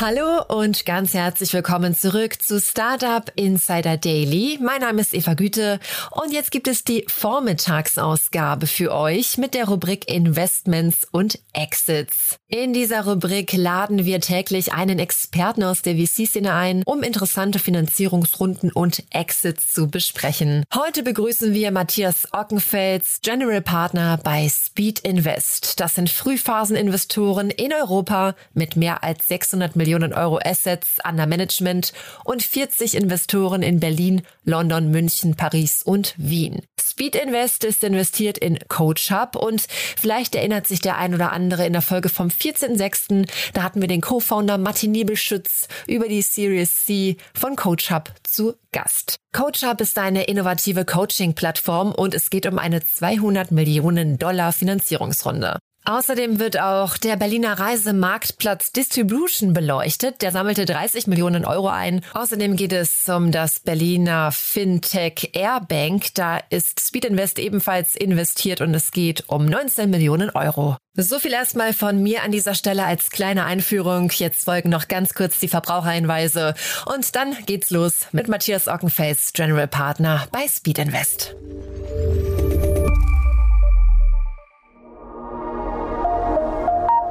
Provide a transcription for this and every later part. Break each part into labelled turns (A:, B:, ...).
A: Hallo und ganz herzlich willkommen zurück zu Startup Insider Daily. Mein Name ist Eva Güte und jetzt gibt es die Vormittagsausgabe für euch mit der Rubrik Investments und Exits. In dieser Rubrik laden wir täglich einen Experten aus der VC-Szene ein, um interessante Finanzierungsrunden und Exits zu besprechen. Heute begrüßen wir Matthias Ockenfels, General Partner bei Speed Invest. Das sind Frühphaseninvestoren in Europa mit mehr als 600 Millionen Millionen Euro Assets under Management und 40 Investoren in Berlin, London, München, Paris und Wien. Speed Invest ist investiert in Coach Hub und vielleicht erinnert sich der ein oder andere in der Folge vom 14.06. Da hatten wir den Co-Founder Martin Niebelschütz über die Series C von Coach Hub zu Gast. Coach Hub ist eine innovative Coaching-Plattform und es geht um eine 200 Millionen Dollar Finanzierungsrunde. Außerdem wird auch der Berliner Reisemarktplatz Distribution beleuchtet. Der sammelte 30 Millionen Euro ein. Außerdem geht es um das Berliner Fintech Airbank. Da ist Speed Invest ebenfalls investiert und es geht um 19 Millionen Euro. So viel erstmal von mir an dieser Stelle als kleine Einführung. Jetzt folgen noch ganz kurz die Verbraucherhinweise und dann geht's los mit Matthias Ockenface, General Partner bei Speed Invest.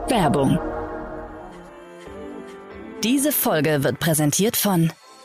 B: Werbung. Diese Folge wird präsentiert von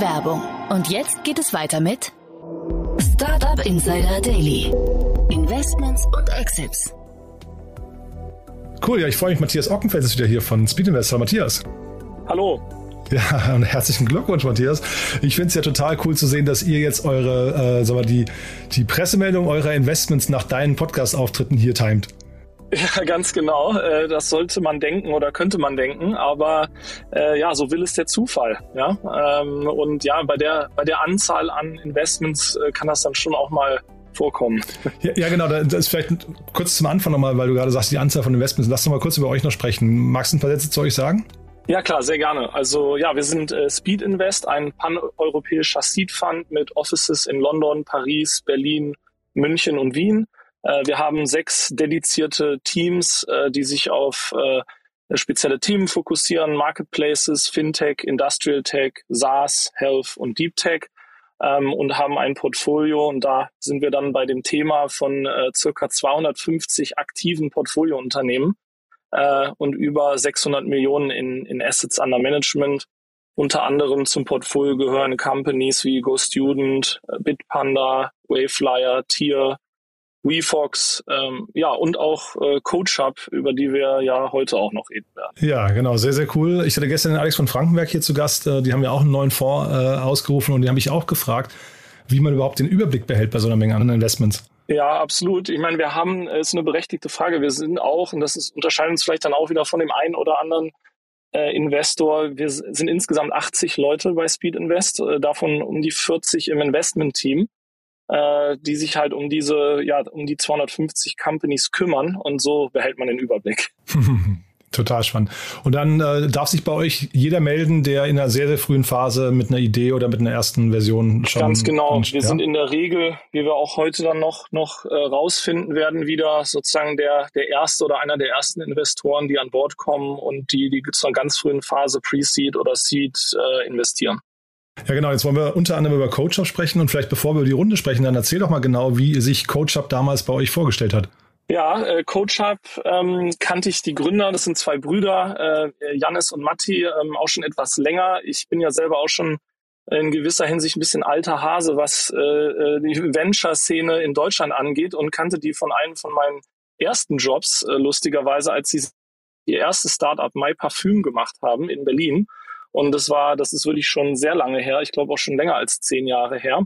B: die Werbung. Und jetzt geht es weiter mit Startup Insider Daily. Investments und Exits.
C: Cool, ja, ich freue mich. Matthias Ockenfeld ist wieder hier von Speed Investor. Matthias.
D: Hallo.
C: Ja, und herzlichen Glückwunsch, Matthias. Ich finde es ja total cool zu sehen, dass ihr jetzt eure, äh, sag mal, die, die Pressemeldung eurer Investments nach deinen Podcast-Auftritten hier timet.
D: Ja, ganz genau. Äh, das sollte man denken oder könnte man denken, aber äh, ja, so will es der Zufall. Ja, ähm, und ja, bei der bei der Anzahl an Investments äh, kann das dann schon auch mal vorkommen.
C: Ja, ja genau. Das ist vielleicht kurz zum Anfang nochmal, weil du gerade sagst, die Anzahl von Investments. Lass doch mal kurz über euch noch sprechen. Magst du ein paar Sätze zu euch sagen?
D: Ja, klar, sehr gerne. Also ja, wir sind äh, Speed Invest, ein pan-europäischer Seed Fund mit Offices in London, Paris, Berlin, München und Wien. Äh, wir haben sechs dedizierte Teams, äh, die sich auf äh, spezielle Themen fokussieren, Marketplaces, Fintech, Industrial Tech, SaaS, Health und Deep Tech ähm, und haben ein Portfolio und da sind wir dann bei dem Thema von circa 250 aktiven Portfoliounternehmen und über 600 Millionen in, in Assets under Management. Unter anderem zum Portfolio gehören Companies wie GoStudent, Bitpanda, Waveflyer, Tier, WeFox, ähm, ja, und auch äh, Coach Hub, über die wir ja heute auch noch reden werden.
C: Ja, genau, sehr, sehr cool. Ich hatte gestern den Alex von Frankenberg hier zu Gast. Äh, die haben ja auch einen neuen Fonds äh, ausgerufen und die habe ich auch gefragt, wie man überhaupt den Überblick behält bei so einer Menge an Investments.
D: Ja, absolut. Ich meine, wir haben, es ist eine berechtigte Frage. Wir sind auch, und das ist, unterscheidet uns vielleicht dann auch wieder von dem einen oder anderen äh, Investor. Wir sind insgesamt 80 Leute bei Speed Invest, äh, davon um die 40 im Investment-Team äh, die sich halt um diese, ja, um die 250 Companies kümmern und so behält man den Überblick.
C: Total spannend. Und dann äh, darf sich bei euch jeder melden, der in einer sehr, sehr frühen Phase mit einer Idee oder mit einer ersten Version schon.
D: Ganz genau. Und, wir ja? sind in der Regel, wie wir auch heute dann noch, noch äh, rausfinden werden, wieder sozusagen der, der erste oder einer der ersten Investoren, die an Bord kommen und die, die zu einer ganz frühen Phase Pre-Seed oder Seed äh, investieren.
C: Ja, genau. Jetzt wollen wir unter anderem über CoachUp sprechen und vielleicht bevor wir über die Runde sprechen, dann erzähl doch mal genau, wie sich CoachUp damals bei euch vorgestellt hat.
D: Ja, äh, CoachUp ähm, kannte ich die Gründer, das sind zwei Brüder, äh, Jannis und Matti, ähm, auch schon etwas länger. Ich bin ja selber auch schon in gewisser Hinsicht ein bisschen alter Hase, was äh, äh, die Venture-Szene in Deutschland angeht und kannte die von einem von meinen ersten Jobs, äh, lustigerweise, als sie ihr erstes Startup My Parfüm gemacht haben in Berlin. Und das war, das ist wirklich schon sehr lange her. Ich glaube auch schon länger als zehn Jahre her.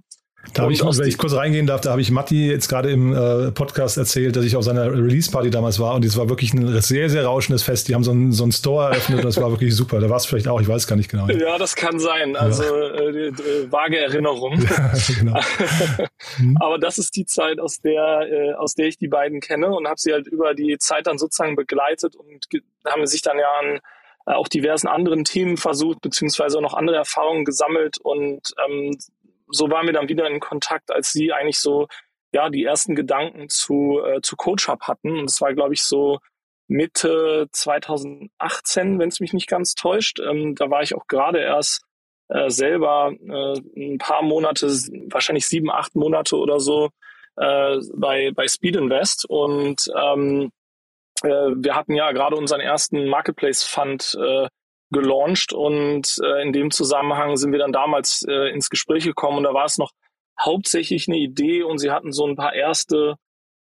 C: Da habe ich, wenn ich kurz reingehen darf, da habe ich Matti jetzt gerade im äh, Podcast erzählt, dass ich auf seiner Release-Party damals war und es war wirklich ein sehr, sehr rauschendes Fest. Die haben so einen, so Store eröffnet und das war wirklich super. Da war es vielleicht auch, ich weiß gar nicht genau.
D: Ja, das kann sein. Also äh, äh, vage Erinnerung. Ja, genau. Aber das ist die Zeit, aus der, äh, aus der ich die beiden kenne und habe sie halt über die Zeit dann sozusagen begleitet und haben sich dann ja an äh, auch diversen anderen Themen versucht, beziehungsweise auch noch andere Erfahrungen gesammelt. Und ähm, so waren wir dann wieder in Kontakt, als sie eigentlich so ja die ersten Gedanken zu äh, zu Coach hatten. Und es war glaube ich so Mitte 2018, wenn es mich nicht ganz täuscht. Ähm, da war ich auch gerade erst äh, selber äh, ein paar Monate, wahrscheinlich sieben, acht Monate oder so äh, bei bei Speed Invest. Und ähm, äh, wir hatten ja gerade unseren ersten Marketplace Fund äh, gelauncht und äh, in dem Zusammenhang sind wir dann damals äh, ins Gespräch gekommen und da war es noch hauptsächlich eine Idee und sie hatten so ein paar erste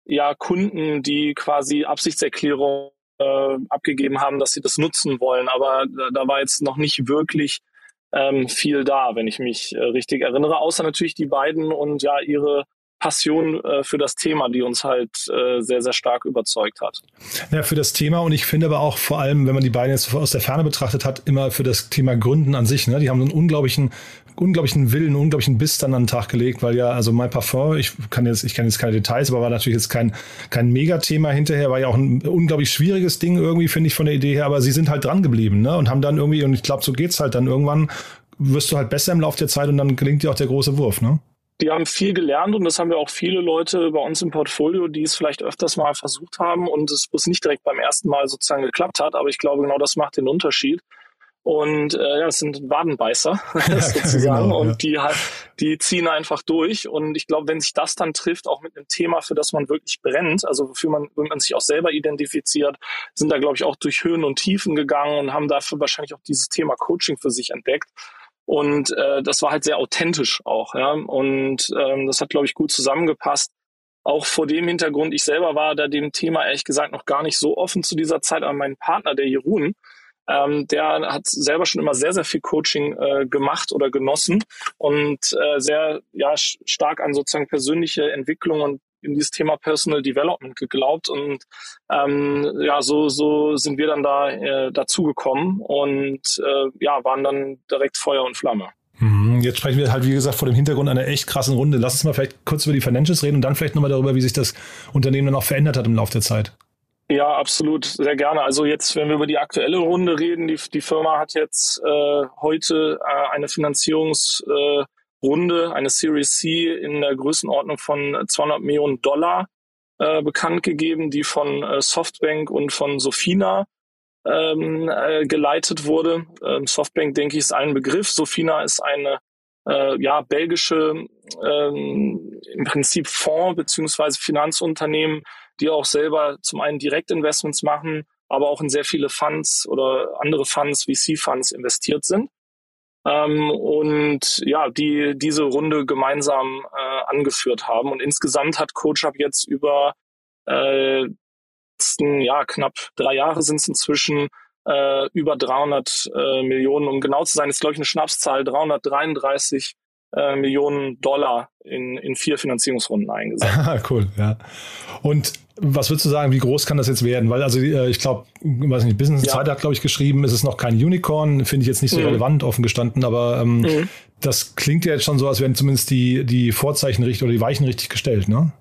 D: ja, Kunden, die quasi Absichtserklärung äh, abgegeben haben, dass sie das nutzen wollen. Aber da, da war jetzt noch nicht wirklich ähm, viel da, wenn ich mich äh, richtig erinnere, außer natürlich die beiden und ja ihre Passion äh, für das Thema, die uns halt äh, sehr, sehr stark überzeugt hat.
C: Ja, für das Thema und ich finde aber auch vor allem, wenn man die beiden jetzt aus der Ferne betrachtet hat, immer für das Thema Gründen an sich. Ne? Die haben so einen unglaublichen, unglaublichen Willen, unglaublichen Biss dann an den Tag gelegt, weil ja, also My Parfum, ich kann jetzt, ich kann jetzt keine Details, aber war natürlich jetzt kein, kein Megathema hinterher, war ja auch ein unglaublich schwieriges Ding irgendwie, finde ich, von der Idee her, aber sie sind halt dran geblieben, ne? Und haben dann irgendwie, und ich glaube, so geht's halt dann irgendwann, wirst du halt besser im Laufe der Zeit und dann gelingt dir auch der große Wurf, ne?
D: Die haben viel gelernt und das haben wir auch viele Leute bei uns im Portfolio, die es vielleicht öfters mal versucht haben und es es nicht direkt beim ersten Mal sozusagen geklappt hat. Aber ich glaube, genau das macht den Unterschied. Und äh, ja, es sind Wadenbeißer sozusagen genau, und ja. die halt, die ziehen einfach durch. Und ich glaube, wenn sich das dann trifft, auch mit einem Thema, für das man wirklich brennt, also wofür man, wenn man sich auch selber identifiziert, sind da glaube ich auch durch Höhen und Tiefen gegangen und haben dafür wahrscheinlich auch dieses Thema Coaching für sich entdeckt. Und äh, das war halt sehr authentisch auch, ja. Und ähm, das hat, glaube ich, gut zusammengepasst. Auch vor dem Hintergrund, ich selber war da dem Thema ehrlich gesagt noch gar nicht so offen zu dieser Zeit, aber mein Partner, der Jeroen, ähm, der hat selber schon immer sehr, sehr viel Coaching äh, gemacht oder genossen und äh, sehr ja, stark an sozusagen persönliche Entwicklung und in dieses Thema Personal Development geglaubt und ähm, ja, so, so sind wir dann da äh, dazugekommen und äh, ja, waren dann direkt Feuer und Flamme.
C: Mhm, jetzt sprechen wir halt, wie gesagt, vor dem Hintergrund einer echt krassen Runde. Lass uns mal vielleicht kurz über die Financials reden und dann vielleicht nochmal darüber, wie sich das Unternehmen dann auch verändert hat im Laufe der Zeit.
D: Ja, absolut, sehr gerne. Also jetzt, wenn wir über die aktuelle Runde reden, die, die Firma hat jetzt äh, heute äh, eine Finanzierungs- äh, Runde, eine Series C in der Größenordnung von 200 Millionen Dollar äh, bekannt gegeben, die von äh, Softbank und von Sofina ähm, äh, geleitet wurde. Ähm, Softbank, denke ich, ist ein Begriff. Sofina ist eine äh, ja, belgische ähm, im Prinzip Fonds beziehungsweise Finanzunternehmen, die auch selber zum einen Direktinvestments machen, aber auch in sehr viele Funds oder andere Funds, VC-Funds investiert sind ähm, und ja, die diese Runde gemeinsam äh, angeführt haben. Und insgesamt hat CoachUp jetzt über äh, ja, knapp drei Jahre sind es inzwischen äh, über 300 äh, Millionen, um genau zu sein, ist glaube ich eine Schnapszahl, 333 äh, Millionen Dollar in, in vier Finanzierungsrunden eingesetzt.
C: cool, ja. Und was würdest du sagen, wie groß kann das jetzt werden? Weil also äh, ich glaube, weiß nicht, Business ja. Insider hat glaube ich geschrieben, es ist noch kein Unicorn, finde ich jetzt nicht so mhm. relevant offen gestanden, aber ähm, mhm. das klingt ja jetzt schon so, als wären zumindest die die Vorzeichen richtig oder die Weichen richtig gestellt, ne?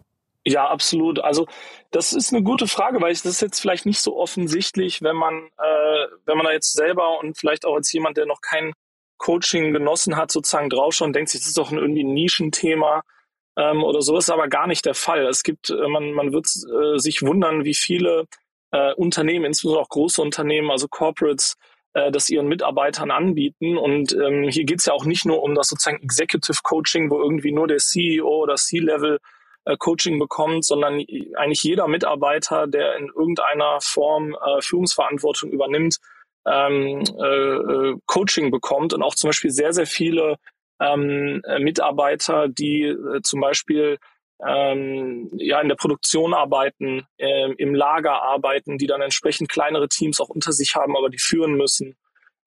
D: Ja, absolut. Also das ist eine gute Frage, weil ich, das ist jetzt vielleicht nicht so offensichtlich, wenn man äh, wenn man da jetzt selber und vielleicht auch als jemand, der noch kein Coaching genossen hat, sozusagen draufschaut und denkt sich, das ist doch ein, irgendwie ein Nischenthema ähm, oder so ist aber gar nicht der Fall. Es gibt, äh, man, man wird äh, sich wundern, wie viele äh, Unternehmen, insbesondere auch große Unternehmen, also Corporates, äh, das ihren Mitarbeitern anbieten. Und ähm, hier geht es ja auch nicht nur um das sozusagen Executive Coaching, wo irgendwie nur der CEO oder C-Level äh, Coaching bekommt, sondern eigentlich jeder Mitarbeiter, der in irgendeiner Form äh, Führungsverantwortung übernimmt, ähm, äh, äh Coaching bekommt und auch zum Beispiel sehr, sehr viele ähm, äh, Mitarbeiter, die äh, zum Beispiel ähm, ja in der Produktion arbeiten, äh, im Lager arbeiten, die dann entsprechend kleinere Teams auch unter sich haben, aber die führen müssen,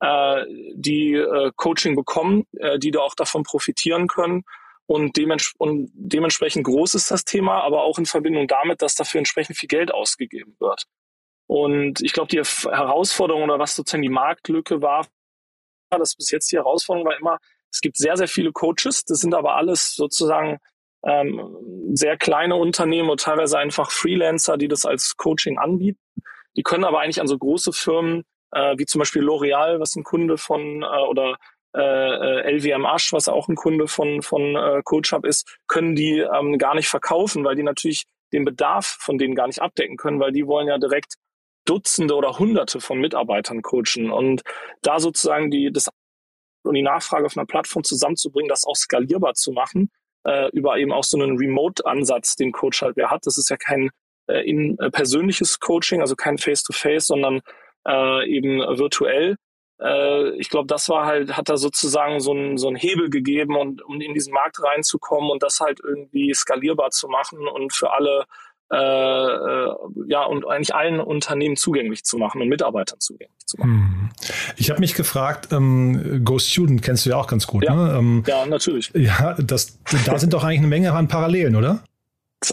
D: äh, die äh, Coaching bekommen, äh, die da auch davon profitieren können. Und, dements und dementsprechend groß ist das Thema, aber auch in Verbindung damit, dass dafür entsprechend viel Geld ausgegeben wird. Und ich glaube, die Herausforderung oder was sozusagen die Marktlücke war, das bis jetzt die Herausforderung war immer, es gibt sehr, sehr viele Coaches, das sind aber alles sozusagen ähm, sehr kleine Unternehmen und teilweise einfach Freelancer, die das als Coaching anbieten. Die können aber eigentlich an so große Firmen äh, wie zum Beispiel L'Oreal, was ein Kunde von äh, oder äh, LWMH, was auch ein Kunde von von äh, CoachUp ist, können die ähm, gar nicht verkaufen, weil die natürlich den Bedarf von denen gar nicht abdecken können, weil die wollen ja direkt Dutzende oder Hunderte von Mitarbeitern coachen und da sozusagen die das und die Nachfrage auf einer Plattform zusammenzubringen, das auch skalierbar zu machen, äh, über eben auch so einen Remote-Ansatz, den Coach halt wer hat. Das ist ja kein äh, in, äh, persönliches Coaching, also kein Face-to-Face, -face, sondern äh, eben virtuell. Äh, ich glaube, das war halt, hat da sozusagen so ein so Hebel gegeben, und, um in diesen Markt reinzukommen und das halt irgendwie skalierbar zu machen und für alle äh, äh, ja und eigentlich allen Unternehmen zugänglich zu machen und Mitarbeitern zugänglich zu machen.
C: Hm. Ich habe mich gefragt, ähm, Go Student kennst du ja auch ganz gut,
D: ja,
C: ne?
D: Ähm, ja, natürlich.
C: Ja, das, da sind doch eigentlich eine Menge an Parallelen, oder?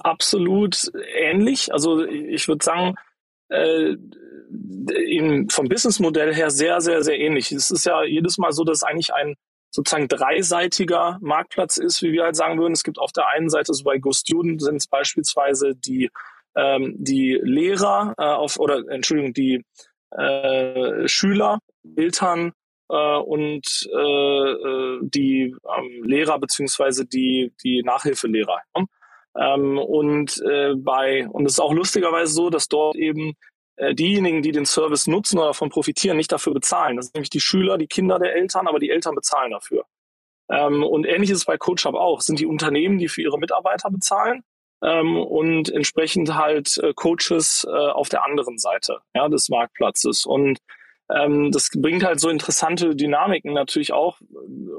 D: Absolut ähnlich. Also ich würde sagen, äh, in, vom Businessmodell her sehr, sehr, sehr ähnlich. Es ist ja jedes Mal so, dass eigentlich ein sozusagen dreiseitiger Marktplatz ist, wie wir halt sagen würden. Es gibt auf der einen Seite, so bei GoStudent sind es beispielsweise die, ähm, die Lehrer äh, auf, oder Entschuldigung, die äh, Schüler, Eltern äh, und äh, äh die ähm, Lehrer beziehungsweise die, die Nachhilfelehrer. Ne? Ähm, und äh, bei, und es ist auch lustigerweise so, dass dort eben diejenigen, die den Service nutzen oder davon profitieren, nicht dafür bezahlen. Das sind nämlich die Schüler, die Kinder der Eltern, aber die Eltern bezahlen dafür. Ähm, und ähnlich ist es bei CoachUp auch. Es sind die Unternehmen, die für ihre Mitarbeiter bezahlen ähm, und entsprechend halt äh, Coaches äh, auf der anderen Seite ja, des Marktplatzes. Und ähm, das bringt halt so interessante Dynamiken natürlich auch,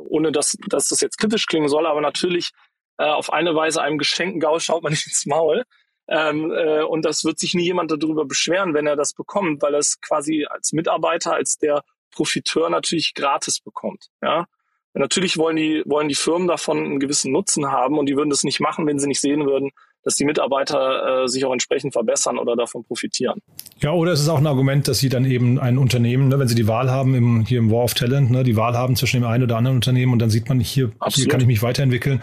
D: ohne dass, dass das jetzt kritisch klingen soll, aber natürlich äh, auf eine Weise einem geschenkten Gaul schaut man nicht ins Maul. Ähm, äh, und das wird sich nie jemand darüber beschweren, wenn er das bekommt, weil er es quasi als Mitarbeiter, als der Profiteur natürlich gratis bekommt. Ja? Natürlich wollen die, wollen die Firmen davon einen gewissen Nutzen haben und die würden das nicht machen, wenn sie nicht sehen würden, dass die Mitarbeiter äh, sich auch entsprechend verbessern oder davon profitieren.
C: Ja, oder es ist auch ein Argument, dass sie dann eben ein Unternehmen, ne, wenn sie die Wahl haben, im, hier im War of Talent, ne, die Wahl haben zwischen dem einen oder anderen Unternehmen und dann sieht man, hier, hier kann ich mich weiterentwickeln.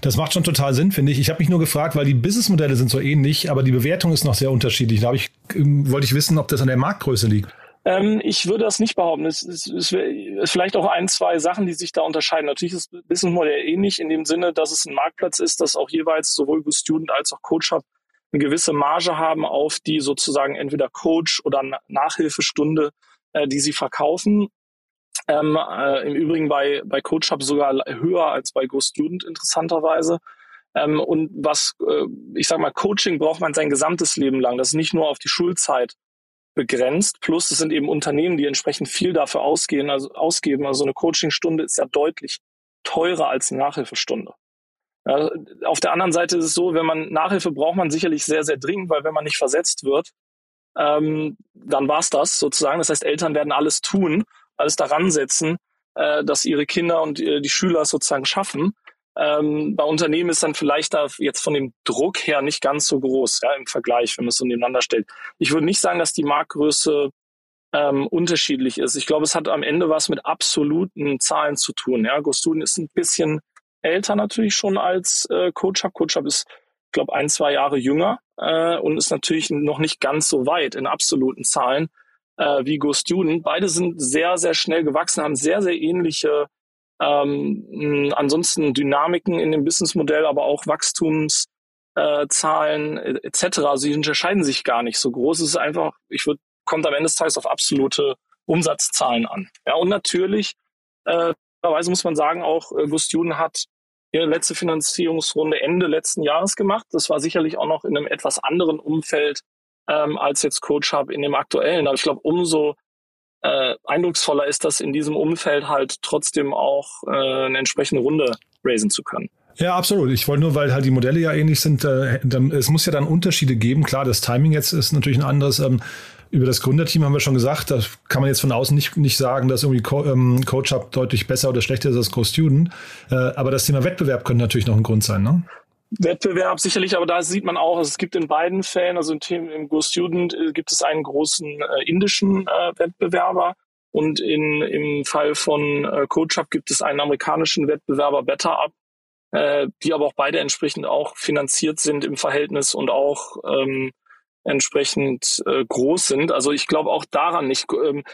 C: Das macht schon total Sinn, finde ich. Ich habe mich nur gefragt, weil die Businessmodelle sind so ähnlich, aber die Bewertung ist noch sehr unterschiedlich. Da ich, ähm, wollte ich wissen, ob das an der Marktgröße liegt.
D: Ähm, ich würde das nicht behaupten. Es, es, es ist vielleicht auch ein, zwei Sachen, die sich da unterscheiden. Natürlich ist das Businessmodell ähnlich in dem Sinne, dass es ein Marktplatz ist, dass auch jeweils sowohl Student als auch Coach Hub eine gewisse Marge haben auf die sozusagen entweder Coach oder Nachhilfestunde, äh, die sie verkaufen. Ähm, äh, Im Übrigen bei, bei Coach Hub sogar höher als bei GoStudent interessanterweise. Ähm, und was, äh, ich sag mal, Coaching braucht man sein gesamtes Leben lang. Das ist nicht nur auf die Schulzeit begrenzt. Plus es sind eben Unternehmen, die entsprechend viel dafür ausgehen, also ausgeben. Also eine Coachingstunde ist ja deutlich teurer als eine Nachhilfestunde. Ja, auf der anderen Seite ist es so, wenn man Nachhilfe braucht man sicherlich sehr, sehr dringend, weil wenn man nicht versetzt wird, ähm, dann war's das sozusagen. Das heißt, Eltern werden alles tun, alles daran setzen, äh, dass ihre Kinder und äh, die Schüler sozusagen schaffen. Ähm, bei Unternehmen ist dann vielleicht da jetzt von dem Druck her nicht ganz so groß ja, im Vergleich, wenn man es so nebeneinander stellt. Ich würde nicht sagen, dass die Marktgröße ähm, unterschiedlich ist. Ich glaube, es hat am Ende was mit absoluten Zahlen zu tun. Ja, Gostuden ist ein bisschen älter natürlich schon als äh, CoachUp. CoachUp ist, ich glaube, ein, zwei Jahre jünger äh, und ist natürlich noch nicht ganz so weit in absoluten Zahlen äh, wie GoStudent. Beide sind sehr, sehr schnell gewachsen, haben sehr, sehr ähnliche ähm, ansonsten Dynamiken in dem Businessmodell, aber auch Wachstumszahlen äh, etc. Also sie unterscheiden sich gar nicht so groß. Es ist einfach, ich würde, kommt am Ende des Tages auf absolute Umsatzzahlen an. Ja, und natürlich, äh, muss man sagen, auch äh, Gustjuden hat ihre letzte Finanzierungsrunde Ende letzten Jahres gemacht. Das war sicherlich auch noch in einem etwas anderen Umfeld ähm, als jetzt Coach Hub in dem aktuellen. Aber ich glaube, umso äh, eindrucksvoller ist das in diesem Umfeld halt trotzdem auch äh, eine entsprechende Runde raisen zu können.
C: Ja, absolut. Ich wollte nur, weil halt die Modelle ja ähnlich sind, äh, dann, es muss ja dann Unterschiede geben. Klar, das Timing jetzt ist natürlich ein anderes. Ähm, über das Gründerteam haben wir schon gesagt, da kann man jetzt von außen nicht, nicht sagen, dass irgendwie Co ähm, Coach Up deutlich besser oder schlechter ist als Co-Student. Äh, aber das Thema Wettbewerb könnte natürlich noch ein Grund sein, ne?
D: Wettbewerb sicherlich, aber da sieht man auch, also es gibt in beiden Fällen, also im, im Go Student äh, gibt es einen großen äh, indischen äh, Wettbewerber und in, im Fall von äh, CoachUp gibt es einen amerikanischen Wettbewerber BetterUp, äh, die aber auch beide entsprechend auch finanziert sind im Verhältnis und auch ähm, entsprechend äh, groß sind. Also ich glaube auch daran nicht. Ähm,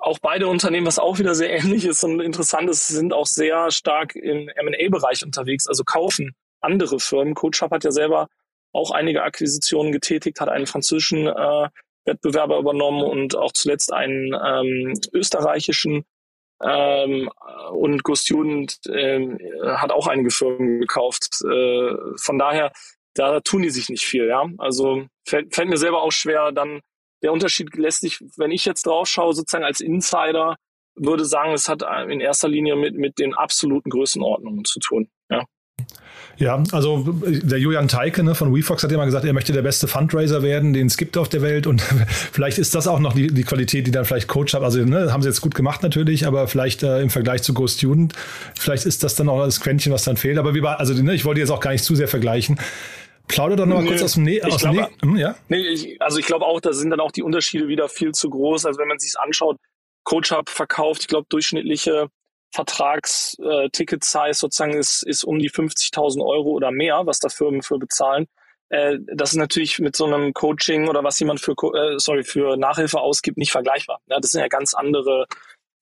D: auch beide Unternehmen, was auch wieder sehr ähnlich ist und interessant ist, sind auch sehr stark im M&A-Bereich unterwegs, also kaufen andere Firmen. CoachUp hat ja selber auch einige Akquisitionen getätigt, hat einen französischen äh, Wettbewerber übernommen und auch zuletzt einen ähm, österreichischen ähm, und Go Student ähm, hat auch einige Firmen gekauft. Äh, von daher, da tun die sich nicht viel, ja. Also fällt, fällt mir selber auch schwer, dann der Unterschied lässt sich, wenn ich jetzt drauf schaue, sozusagen als Insider, würde sagen, es hat in erster Linie mit, mit den absoluten Größenordnungen zu tun. Ja.
C: Ja, also der Julian Teike ne, von WeFox hat immer gesagt, er möchte der beste Fundraiser werden, den es gibt auf der Welt. Und vielleicht ist das auch noch die, die Qualität, die dann vielleicht Coach hat. Also ne, haben sie jetzt gut gemacht natürlich, aber vielleicht äh, im Vergleich zu Go Student, vielleicht ist das dann auch das Quäntchen, was dann fehlt. Aber wie war, also ne, ich wollte jetzt auch gar nicht zu sehr vergleichen. Plauder doch nochmal kurz aus dem, ne aus
D: glaube,
C: dem ne hm, ja?
D: Nee, ich, also ich glaube auch, da sind dann auch die Unterschiede wieder viel zu groß. Also wenn man sich anschaut, Coach Hub verkauft, ich glaube, durchschnittliche Vertragsticket-Size sozusagen ist, ist um die 50.000 Euro oder mehr, was da Firmen für bezahlen. Äh, das ist natürlich mit so einem Coaching oder was jemand für, äh, sorry, für Nachhilfe ausgibt, nicht vergleichbar. Ja, das sind ja ganz andere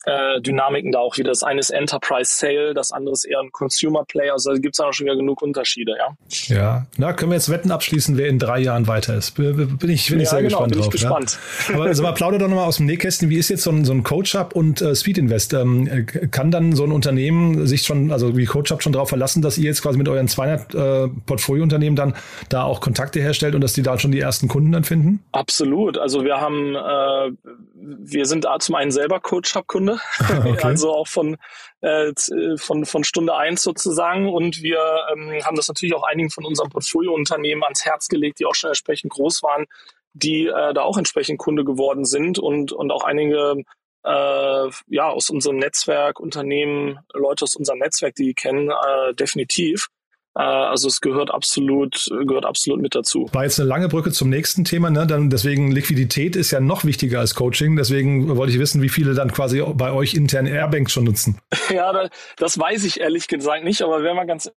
D: äh, Dynamiken da auch wieder. Das eine ist Enterprise Sale, das andere ist eher ein Consumer Player. Also da gibt es auch schon wieder genug Unterschiede, ja.
C: Ja, na, können wir jetzt Wetten abschließen, wer in drei Jahren weiter ist? Bin ich, bin ich ja, sehr genau, gespannt bin drauf. Ich gespannt. Ja. Aber also mal plauder doch nochmal aus dem Nähkästchen, wie ist jetzt so ein, so ein Coach-Up und äh, Speed Invest? Ähm, kann dann so ein Unternehmen sich schon, also wie Coach-Up schon darauf verlassen, dass ihr jetzt quasi mit euren 200 äh, Portfoliounternehmen dann da auch Kontakte herstellt und dass die da schon die ersten Kunden dann finden?
D: Absolut. Also wir haben, äh, wir sind zum einen selber Coach-Up-Kunde Stunde, okay. also auch von, äh, von, von Stunde eins sozusagen. Und wir ähm, haben das natürlich auch einigen von unseren Portfoliounternehmen ans Herz gelegt, die auch schon entsprechend groß waren, die äh, da auch entsprechend Kunde geworden sind und, und auch einige äh, ja aus unserem Netzwerk, Unternehmen, Leute aus unserem Netzwerk, die, die kennen, äh, definitiv. Äh, also es gehört absolut, gehört absolut mit dazu.
C: War jetzt eine lange Brücke zum nächsten Thema, ne? Dann deswegen Liquidität ist ja noch wichtiger als Coaching. Deswegen wollte ich wissen, wie viele dann quasi bei euch intern Airbanks schon nutzen.
D: Ja, das weiß ich ehrlich gesagt nicht, aber wäre mal ganz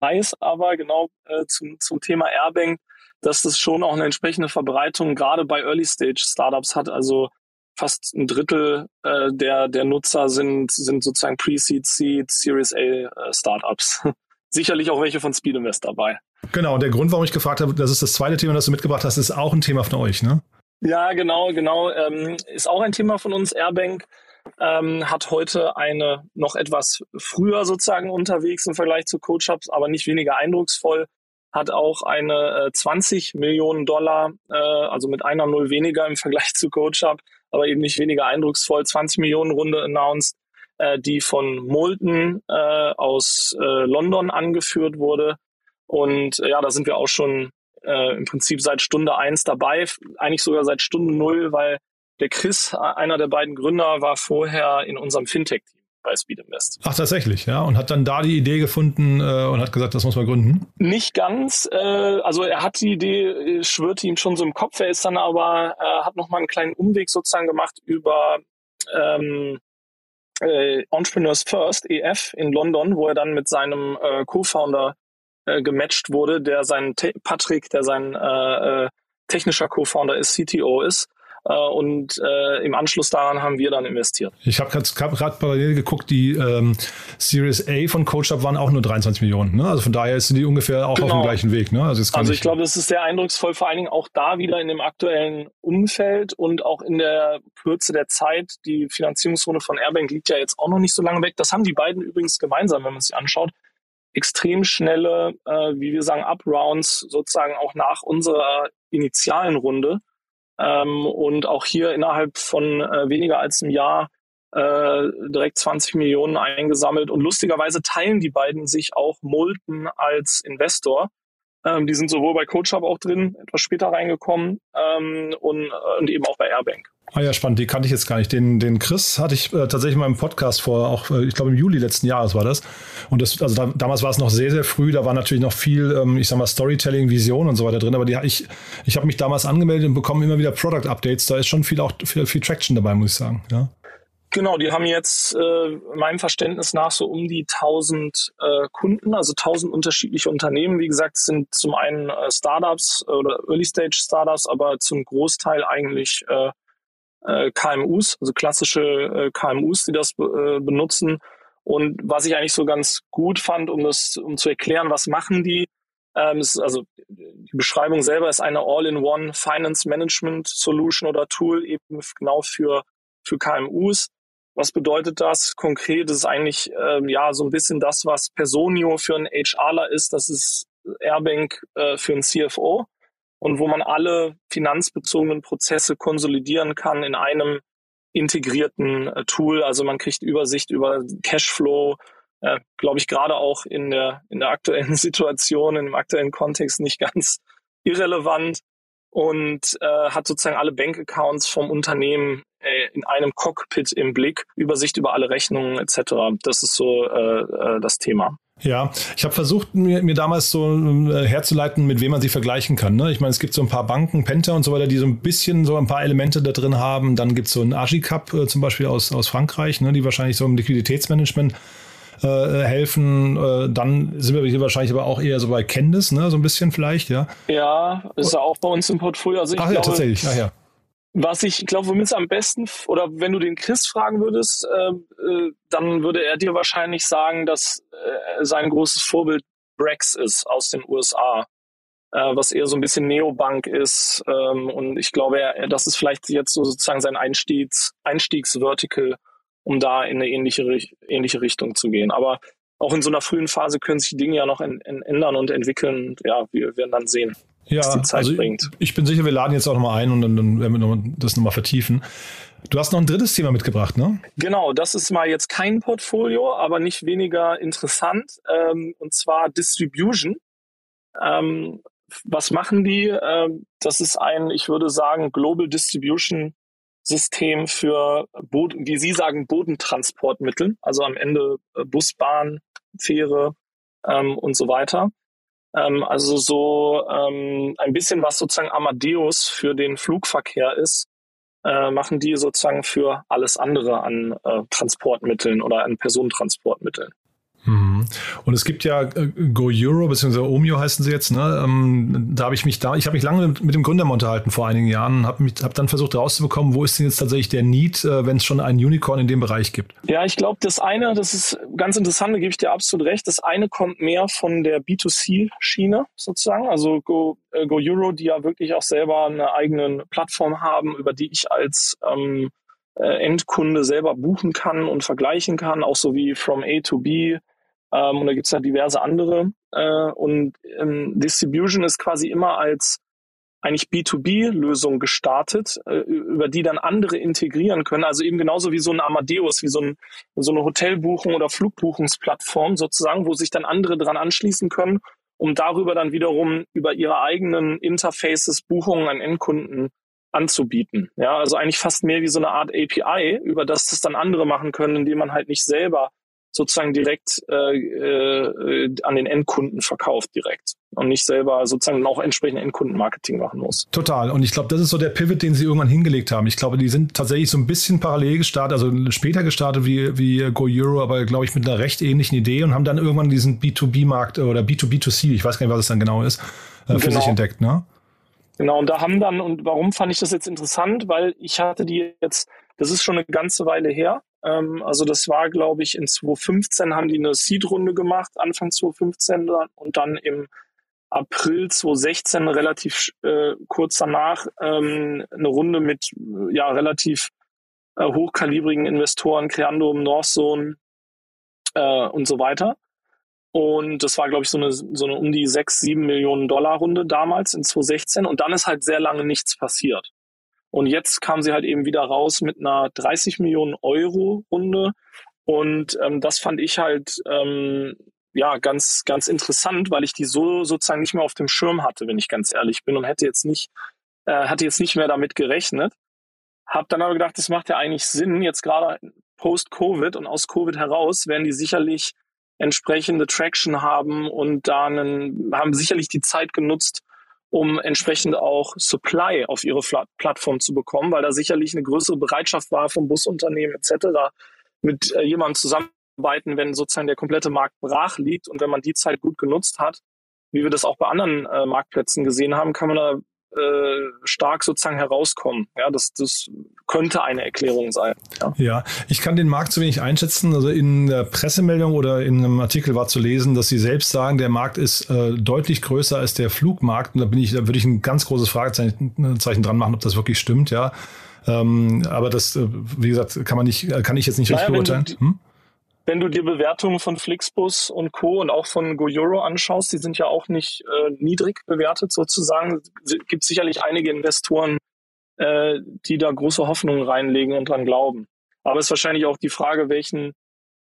D: nice. Aber genau äh, zum, zum Thema Airbank, dass das schon auch eine entsprechende Verbreitung gerade bei Early Stage Startups hat. Also fast ein Drittel äh, der, der Nutzer sind, sind sozusagen Pre-Seed, Seed, Series A äh, Startups. sicherlich auch welche von Speed Invest dabei.
C: Genau, der Grund, warum ich gefragt habe, das ist das zweite Thema, das du mitgebracht hast, ist auch ein Thema von euch, ne?
D: Ja, genau, genau. Ähm, ist auch ein Thema von uns. Airbank ähm, hat heute eine noch etwas früher sozusagen unterwegs im Vergleich zu CoachUps, aber nicht weniger eindrucksvoll. Hat auch eine äh, 20 Millionen Dollar, äh, also mit einer Null weniger im Vergleich zu CoachUp, aber eben nicht weniger eindrucksvoll, 20 Millionen Runde announced äh, die von Moulton äh, aus äh, London angeführt wurde. Und äh, ja, da sind wir auch schon äh, im Prinzip seit Stunde eins dabei, eigentlich sogar seit Stunde null, weil der Chris, äh, einer der beiden Gründer, war vorher in unserem Fintech-Team bei Speed Invest.
C: Ach, tatsächlich, ja. Und hat dann da die Idee gefunden äh, und hat gesagt, das muss man gründen?
D: Nicht ganz. Äh, also er hat die Idee, äh, schwirrte ihm schon so im Kopf. Er ist dann aber, äh, hat nochmal einen kleinen Umweg sozusagen gemacht über ähm, äh, Entrepreneurs First, EF, in London, wo er dann mit seinem äh, Co-Founder äh, gematcht wurde, der sein Te Patrick, der sein äh, äh, technischer Co-Founder ist, CTO ist. Äh, und äh, im Anschluss daran haben wir dann investiert.
C: Ich habe gerade parallel geguckt, die ähm, Series A von CoachUp waren auch nur 23 Millionen. Ne? Also von daher sind die ungefähr auch genau. auf dem genau. gleichen Weg. Ne?
D: Also, also ich glaube, das ist sehr eindrucksvoll, vor allen Dingen auch da wieder in dem aktuellen Umfeld und auch in der Kürze der Zeit. Die Finanzierungsrunde von Airbank liegt ja jetzt auch noch nicht so lange weg. Das haben die beiden übrigens gemeinsam, wenn man sich anschaut extrem schnelle, äh, wie wir sagen, Up-Rounds sozusagen auch nach unserer initialen Runde ähm, und auch hier innerhalb von äh, weniger als einem Jahr äh, direkt 20 Millionen eingesammelt. Und lustigerweise teilen die beiden sich auch Molten als Investor. Ähm, die sind sowohl bei CoachUp auch drin, etwas später reingekommen ähm, und, äh, und eben auch bei Airbank.
C: Ah ja, spannend, die kannte ich jetzt gar nicht. Den, den Chris hatte ich äh, tatsächlich in meinem Podcast vor, auch äh, ich glaube im Juli letzten Jahres war das. Und das, also da, damals war es noch sehr, sehr früh, da war natürlich noch viel, ähm, ich sag mal, Storytelling, Vision und so weiter drin, aber die, ich, ich habe mich damals angemeldet und bekomme immer wieder Product Updates. Da ist schon viel auch viel, viel Traction dabei, muss ich sagen. Ja.
D: Genau, die haben jetzt äh, meinem Verständnis nach so um die 1000 äh, Kunden, also 1000 unterschiedliche Unternehmen. Wie gesagt, sind zum einen äh, Startups oder Early Stage Startups, aber zum Großteil eigentlich äh, äh, KMUs, also klassische äh, KMUs, die das äh, benutzen. Und was ich eigentlich so ganz gut fand, um das, um zu erklären, was machen die, ähm, ist, also die Beschreibung selber ist eine All-in-One Finance Management Solution oder Tool eben genau für für KMUs. Was bedeutet das konkret? Das ist eigentlich ähm, ja so ein bisschen das, was Personio für einen HRler ist. Das ist Airbank äh, für einen CFO und wo man alle finanzbezogenen Prozesse konsolidieren kann in einem integrierten äh, Tool. Also man kriegt Übersicht über Cashflow, äh, glaube ich, gerade auch in der, in der aktuellen Situation, im aktuellen Kontext nicht ganz irrelevant und äh, hat sozusagen alle Bankaccounts vom Unternehmen äh, in einem Cockpit im Blick, Übersicht über alle Rechnungen etc. Das ist so äh, äh, das Thema.
C: Ja, ich habe versucht, mir, mir damals so äh, herzuleiten, mit wem man sie vergleichen kann. Ne? Ich meine, es gibt so ein paar Banken, Penta und so weiter, die so ein bisschen so ein paar Elemente da drin haben. Dann gibt es so ein Agicap äh, zum Beispiel aus, aus Frankreich, ne? die wahrscheinlich so im Liquiditätsmanagement äh, helfen. Äh, dann sind wir hier wahrscheinlich aber auch eher so bei Candice, ne? so ein bisschen vielleicht, ja.
D: Ja, ist ja auch bei uns im Portfolio. Also ich
C: Ach ja, glaube, tatsächlich. Ach ja.
D: Was ich glaube, womit es am besten, oder wenn du den Chris fragen würdest, äh, äh, dann würde er dir wahrscheinlich sagen, dass äh, sein großes Vorbild Brex ist aus den USA, äh, was eher so ein bisschen Neobank ist. Ähm, und ich glaube, er, das ist vielleicht jetzt so sozusagen sein Einstiegs, Einstiegsvertical, um da in eine ähnliche, ähnliche Richtung zu gehen. Aber auch in so einer frühen Phase können sich Dinge ja noch in, in ändern und entwickeln. Ja, wir werden dann sehen
C: ja, was die Zeit also bringt. Ich bin sicher, wir laden jetzt auch nochmal ein und dann, dann werden wir noch, das nochmal vertiefen. Du hast noch ein drittes Thema mitgebracht, ne?
D: Genau, das ist mal jetzt kein Portfolio, aber nicht weniger interessant, ähm, und zwar Distribution. Ähm, was machen die? Ähm, das ist ein, ich würde sagen, Global Distribution System für, Boden, wie Sie sagen, Bodentransportmittel, also am Ende äh, Bus, Bahn, Fähre ähm, und so weiter. Ähm, also so ähm, ein bisschen was sozusagen Amadeus für den Flugverkehr ist, äh, machen die sozusagen für alles andere an äh, Transportmitteln oder an Personentransportmitteln.
C: Mhm. Und es gibt ja äh, Go Euro, beziehungsweise Omio heißen sie jetzt, ne? Ähm, da habe ich mich da, ich habe mich lange mit dem Gründer unterhalten vor einigen Jahren, habe hab dann versucht herauszubekommen, wo ist denn jetzt tatsächlich der Need, äh, wenn es schon ein Unicorn in dem Bereich gibt?
D: Ja, ich glaube, das eine, das ist ganz interessant, da gebe ich dir absolut recht. Das eine kommt mehr von der B2C-Schiene sozusagen, also Go, äh, Go Euro, die ja wirklich auch selber eine eigene Plattform haben, über die ich als ähm, äh, Endkunde selber buchen kann und vergleichen kann, auch so wie From A to B ähm, und da gibt es ja diverse andere. Äh, und ähm, Distribution ist quasi immer als eigentlich B2B-Lösung gestartet, äh, über die dann andere integrieren können. Also eben genauso wie so ein Amadeus, wie so, ein, so eine Hotelbuchung oder Flugbuchungsplattform sozusagen, wo sich dann andere dran anschließen können, um darüber dann wiederum über ihre eigenen Interfaces Buchungen an Endkunden anzubieten. Ja, also eigentlich fast mehr wie so eine Art API, über das das dann andere machen können, indem man halt nicht selber sozusagen direkt äh, äh, an den Endkunden verkauft direkt und nicht selber sozusagen auch entsprechend Endkundenmarketing machen muss.
C: Total. Und ich glaube, das ist so der Pivot, den sie irgendwann hingelegt haben. Ich glaube, die sind tatsächlich so ein bisschen parallel gestartet, also später gestartet wie, wie Go Euro, aber glaube ich mit einer recht ähnlichen Idee und haben dann irgendwann diesen B2B-Markt oder B2B2C, ich weiß gar nicht, was es dann genau ist, äh, für genau. sich entdeckt, ne?
D: Genau, und da haben dann, und warum fand ich das jetzt interessant? Weil ich hatte die jetzt, das ist schon eine ganze Weile her, ähm, also das war, glaube ich, in 2015 haben die eine Seed-Runde gemacht, Anfang 2015 und dann im April 2016 relativ äh, kurz danach ähm, eine Runde mit ja relativ äh, hochkalibrigen Investoren, Creandum, Northzone äh, und so weiter. Und das war, glaube ich, so eine, so eine um die 6, 7 Millionen Dollar Runde damals in 2016. Und dann ist halt sehr lange nichts passiert. Und jetzt kam sie halt eben wieder raus mit einer 30 Millionen Euro Runde. Und ähm, das fand ich halt ähm, ja ganz ganz interessant, weil ich die so sozusagen nicht mehr auf dem Schirm hatte, wenn ich ganz ehrlich bin und hätte jetzt nicht äh, hatte jetzt nicht mehr damit gerechnet. Hab dann aber gedacht, das macht ja eigentlich Sinn, jetzt gerade post-Covid und aus Covid heraus werden die sicherlich entsprechende Traction haben und da einen, haben sicherlich die Zeit genutzt, um entsprechend auch Supply auf ihre Plattform zu bekommen, weil da sicherlich eine größere Bereitschaft war vom Busunternehmen etc. mit äh, jemandem zusammenarbeiten, wenn sozusagen der komplette Markt brach liegt und wenn man die Zeit gut genutzt hat, wie wir das auch bei anderen äh, Marktplätzen gesehen haben, kann man da äh, stark sozusagen herauskommen. Ja, das, das könnte eine Erklärung sein.
C: Ja. ja, ich kann den Markt zu wenig einschätzen. Also in der Pressemeldung oder in einem Artikel war zu lesen, dass sie selbst sagen, der Markt ist äh, deutlich größer als der Flugmarkt. Und da bin ich, da würde ich ein ganz großes Fragezeichen dran machen, ob das wirklich stimmt, ja. Ähm, aber das, äh, wie gesagt, kann man nicht, kann ich jetzt nicht naja, richtig beurteilen. Hm?
D: Wenn du dir Bewertungen von Flixbus und Co. und auch von GoEuro anschaust, die sind ja auch nicht äh, niedrig bewertet sozusagen. Es gibt sicherlich einige Investoren, äh, die da große Hoffnungen reinlegen und dran glauben. Aber es ist wahrscheinlich auch die Frage, welchen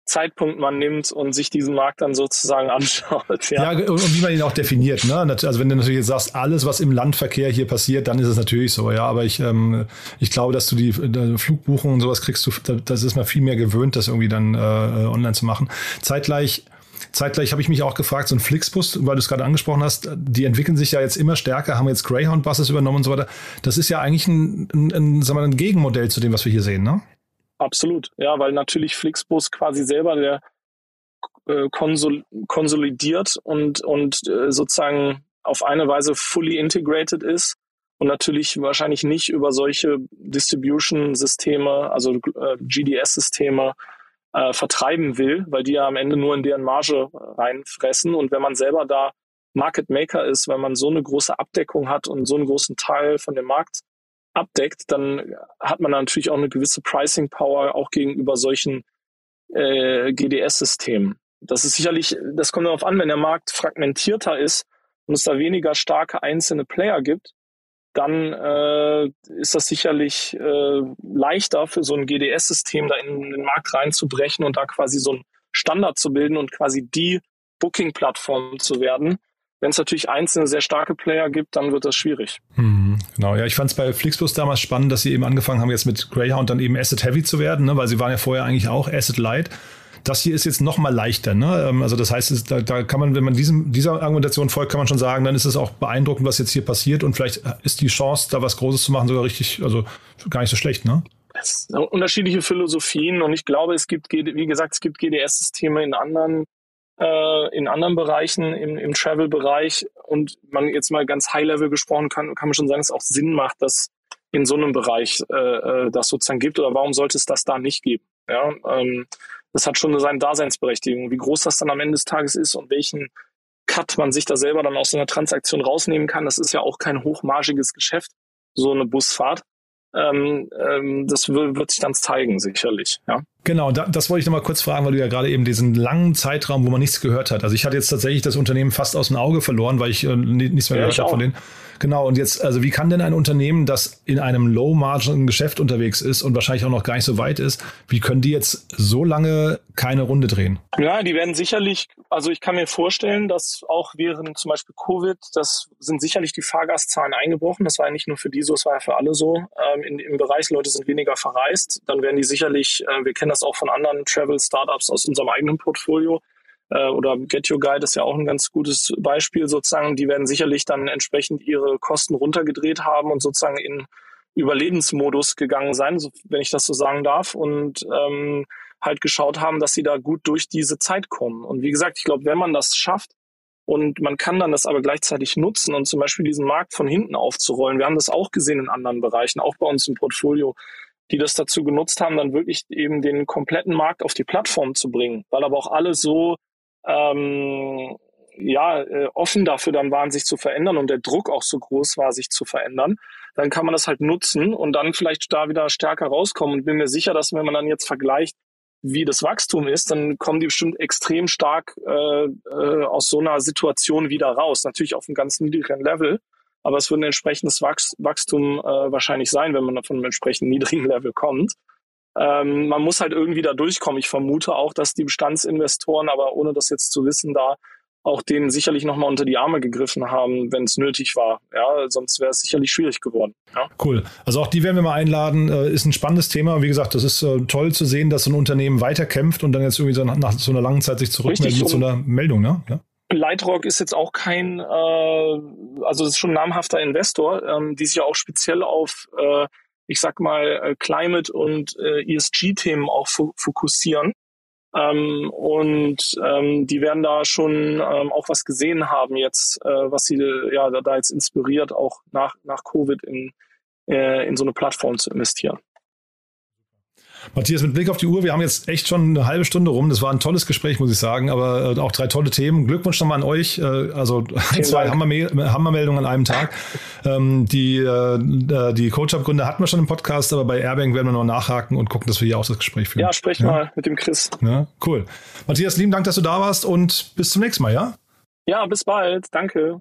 D: Zeitpunkt man nimmt und sich diesen Markt dann sozusagen anschaut.
C: Ja, ja und wie man ihn auch definiert. Ne? Also wenn du natürlich jetzt sagst, alles, was im Landverkehr hier passiert, dann ist es natürlich so. Ja, aber ich, ähm, ich glaube, dass du die, die Flugbuchungen und sowas kriegst, du, das ist man viel mehr gewöhnt, das irgendwie dann äh, online zu machen. Zeitgleich Zeitgleich habe ich mich auch gefragt, so ein Flixbus, weil du es gerade angesprochen hast, die entwickeln sich ja jetzt immer stärker, haben jetzt Greyhound-Buses übernommen und so weiter. Das ist ja eigentlich ein, ein, ein, sagen wir, ein Gegenmodell zu dem, was wir hier sehen, ne?
D: Absolut, ja, weil natürlich Flixbus quasi selber der äh, konsol konsolidiert und, und äh, sozusagen auf eine Weise fully integrated ist und natürlich wahrscheinlich nicht über solche Distribution-Systeme, also äh, GDS-Systeme, äh, vertreiben will, weil die ja am Ende nur in deren Marge reinfressen. Und wenn man selber da Market Maker ist, wenn man so eine große Abdeckung hat und so einen großen Teil von dem Markt abdeckt, dann hat man natürlich auch eine gewisse Pricing Power auch gegenüber solchen äh, GDS-Systemen. Das ist sicherlich, das kommt darauf an, wenn der Markt fragmentierter ist und es da weniger starke einzelne Player gibt, dann äh, ist das sicherlich äh, leichter für so ein GDS-System da in den Markt reinzubrechen und da quasi so einen Standard zu bilden und quasi die Booking-Plattform zu werden, wenn es natürlich einzelne sehr starke Player gibt, dann wird das schwierig.
C: Hm, genau, ja, ich fand es bei Flixbus damals spannend, dass sie eben angefangen haben, jetzt mit Greyhound dann eben Asset Heavy zu werden, ne, weil sie waren ja vorher eigentlich auch Asset Light. Das hier ist jetzt noch mal leichter. Ne? Ähm, also das heißt, da, da, kann man, wenn man diesem, dieser Argumentation folgt, kann man schon sagen, dann ist es auch beeindruckend, was jetzt hier passiert und vielleicht ist die Chance, da was Großes zu machen, sogar richtig, also gar nicht so schlecht. Ne?
D: Unterschiedliche Philosophien und ich glaube, es gibt, wie gesagt, es gibt GDS-Systeme in anderen äh, in anderen Bereichen, im, im Travel-Bereich und man jetzt mal ganz High-Level gesprochen kann, kann man schon sagen, dass es auch Sinn macht, dass in so einem Bereich äh, äh, das sozusagen gibt oder warum sollte es das da nicht geben? Ja, ähm, das hat schon seine Daseinsberechtigung. Wie groß das dann am Ende des Tages ist und welchen Cut man sich da selber dann aus so einer Transaktion rausnehmen kann, das ist ja auch kein hochmargiges Geschäft, so eine Busfahrt. Ähm, ähm, das wird sich dann zeigen, sicherlich. Ja.
C: Genau, da, das wollte ich nochmal kurz fragen, weil du ja gerade eben diesen langen Zeitraum, wo man nichts gehört hat. Also ich hatte jetzt tatsächlich das Unternehmen fast aus dem Auge verloren, weil ich äh, nichts mehr ja, gehört habe von denen. Genau, und jetzt, also wie kann denn ein Unternehmen, das in einem Low-Margin-Geschäft unterwegs ist und wahrscheinlich auch noch gar nicht so weit ist, wie können die jetzt so lange keine Runde drehen?
D: Ja, die werden sicherlich, also ich kann mir vorstellen, dass auch während zum Beispiel Covid, das sind sicherlich die Fahrgastzahlen eingebrochen. Das war ja nicht nur für die so, es war ja für alle so. Ähm, in, Im Bereich, Leute sind weniger verreist, dann werden die sicherlich, äh, wir kennen das auch von anderen Travel-Startups aus unserem eigenen Portfolio, äh, oder Get Your Guide ist ja auch ein ganz gutes Beispiel sozusagen. Die werden sicherlich dann entsprechend ihre Kosten runtergedreht haben und sozusagen in Überlebensmodus gegangen sein, wenn ich das so sagen darf, und ähm, halt geschaut haben, dass sie da gut durch diese Zeit kommen. Und wie gesagt, ich glaube, wenn man das schafft und man kann dann das aber gleichzeitig nutzen und zum Beispiel diesen Markt von hinten aufzurollen, wir haben das auch gesehen in anderen Bereichen, auch bei uns im Portfolio, die das dazu genutzt haben, dann wirklich eben den kompletten Markt auf die Plattform zu bringen, weil aber auch alle so ähm, ja, äh, offen dafür dann waren, sich zu verändern und der Druck auch so groß war, sich zu verändern, dann kann man das halt nutzen und dann vielleicht da wieder stärker rauskommen. Und bin mir sicher, dass wenn man dann jetzt vergleicht, wie das Wachstum ist, dann kommen die bestimmt extrem stark äh, äh, aus so einer Situation wieder raus. Natürlich auf einem ganz niedrigen Level, aber es wird ein entsprechendes Wachstum äh, wahrscheinlich sein, wenn man von einem entsprechend niedrigen Level kommt. Ähm, man muss halt irgendwie da durchkommen. Ich vermute auch, dass die Bestandsinvestoren, aber ohne das jetzt zu wissen, da auch denen sicherlich nochmal unter die Arme gegriffen haben, wenn es nötig war. Ja, sonst wäre es sicherlich schwierig geworden. Ja.
C: Cool. Also auch die werden wir mal einladen. Äh, ist ein spannendes Thema. Wie gesagt, das ist äh, toll zu sehen, dass so ein Unternehmen weiterkämpft und dann jetzt irgendwie so nach, nach so einer langen Zeit sich zurückmeldet mit so einer Meldung. Ne? Ja.
D: Lightrock ist jetzt auch kein, äh, also es ist schon ein namhafter Investor, ähm, die sich ja auch speziell auf, äh, ich sag mal, äh, Climate und äh, ESG-Themen auch fokussieren. Ähm, und ähm, die werden da schon ähm, auch was gesehen haben jetzt, äh, was sie ja da jetzt inspiriert, auch nach, nach Covid in, äh, in so eine Plattform zu investieren.
C: Matthias, mit Blick auf die Uhr, wir haben jetzt echt schon eine halbe Stunde rum. Das war ein tolles Gespräch, muss ich sagen, aber äh, auch drei tolle Themen. Glückwunsch nochmal an euch. Äh, also Vielen zwei Hammermeldungen an einem Tag. Ähm, die äh, die Coach-Up-Gründe hatten wir schon im Podcast, aber bei Airbank werden wir noch nachhaken und gucken, dass wir hier auch das Gespräch führen.
D: Ja, sprich ja? mal mit dem Chris.
C: Ja, cool. Matthias, lieben Dank, dass du da warst und bis zum nächsten Mal, ja?
D: Ja, bis bald. Danke.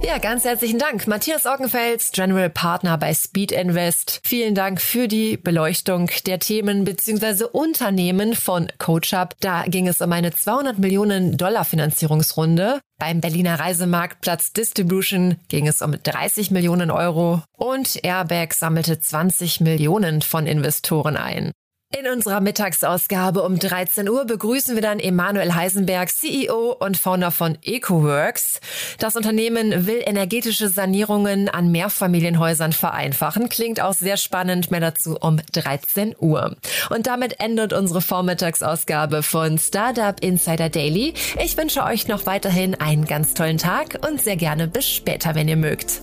A: Ja, ganz herzlichen Dank. Matthias Ockenfels, General Partner bei Speed Invest. Vielen Dank für die Beleuchtung der Themen bzw. Unternehmen von CoachUp. Da ging es um eine 200 Millionen Dollar Finanzierungsrunde. Beim Berliner Reisemarktplatz Distribution ging es um 30 Millionen Euro und Airbag sammelte 20 Millionen von Investoren ein. In unserer Mittagsausgabe um 13 Uhr begrüßen wir dann Emanuel Heisenberg, CEO und Founder von EcoWorks. Das Unternehmen will energetische Sanierungen an Mehrfamilienhäusern vereinfachen. Klingt auch sehr spannend. Mehr dazu um 13 Uhr. Und damit endet unsere Vormittagsausgabe von Startup Insider Daily. Ich wünsche euch noch weiterhin einen ganz tollen Tag und sehr gerne bis später, wenn ihr mögt.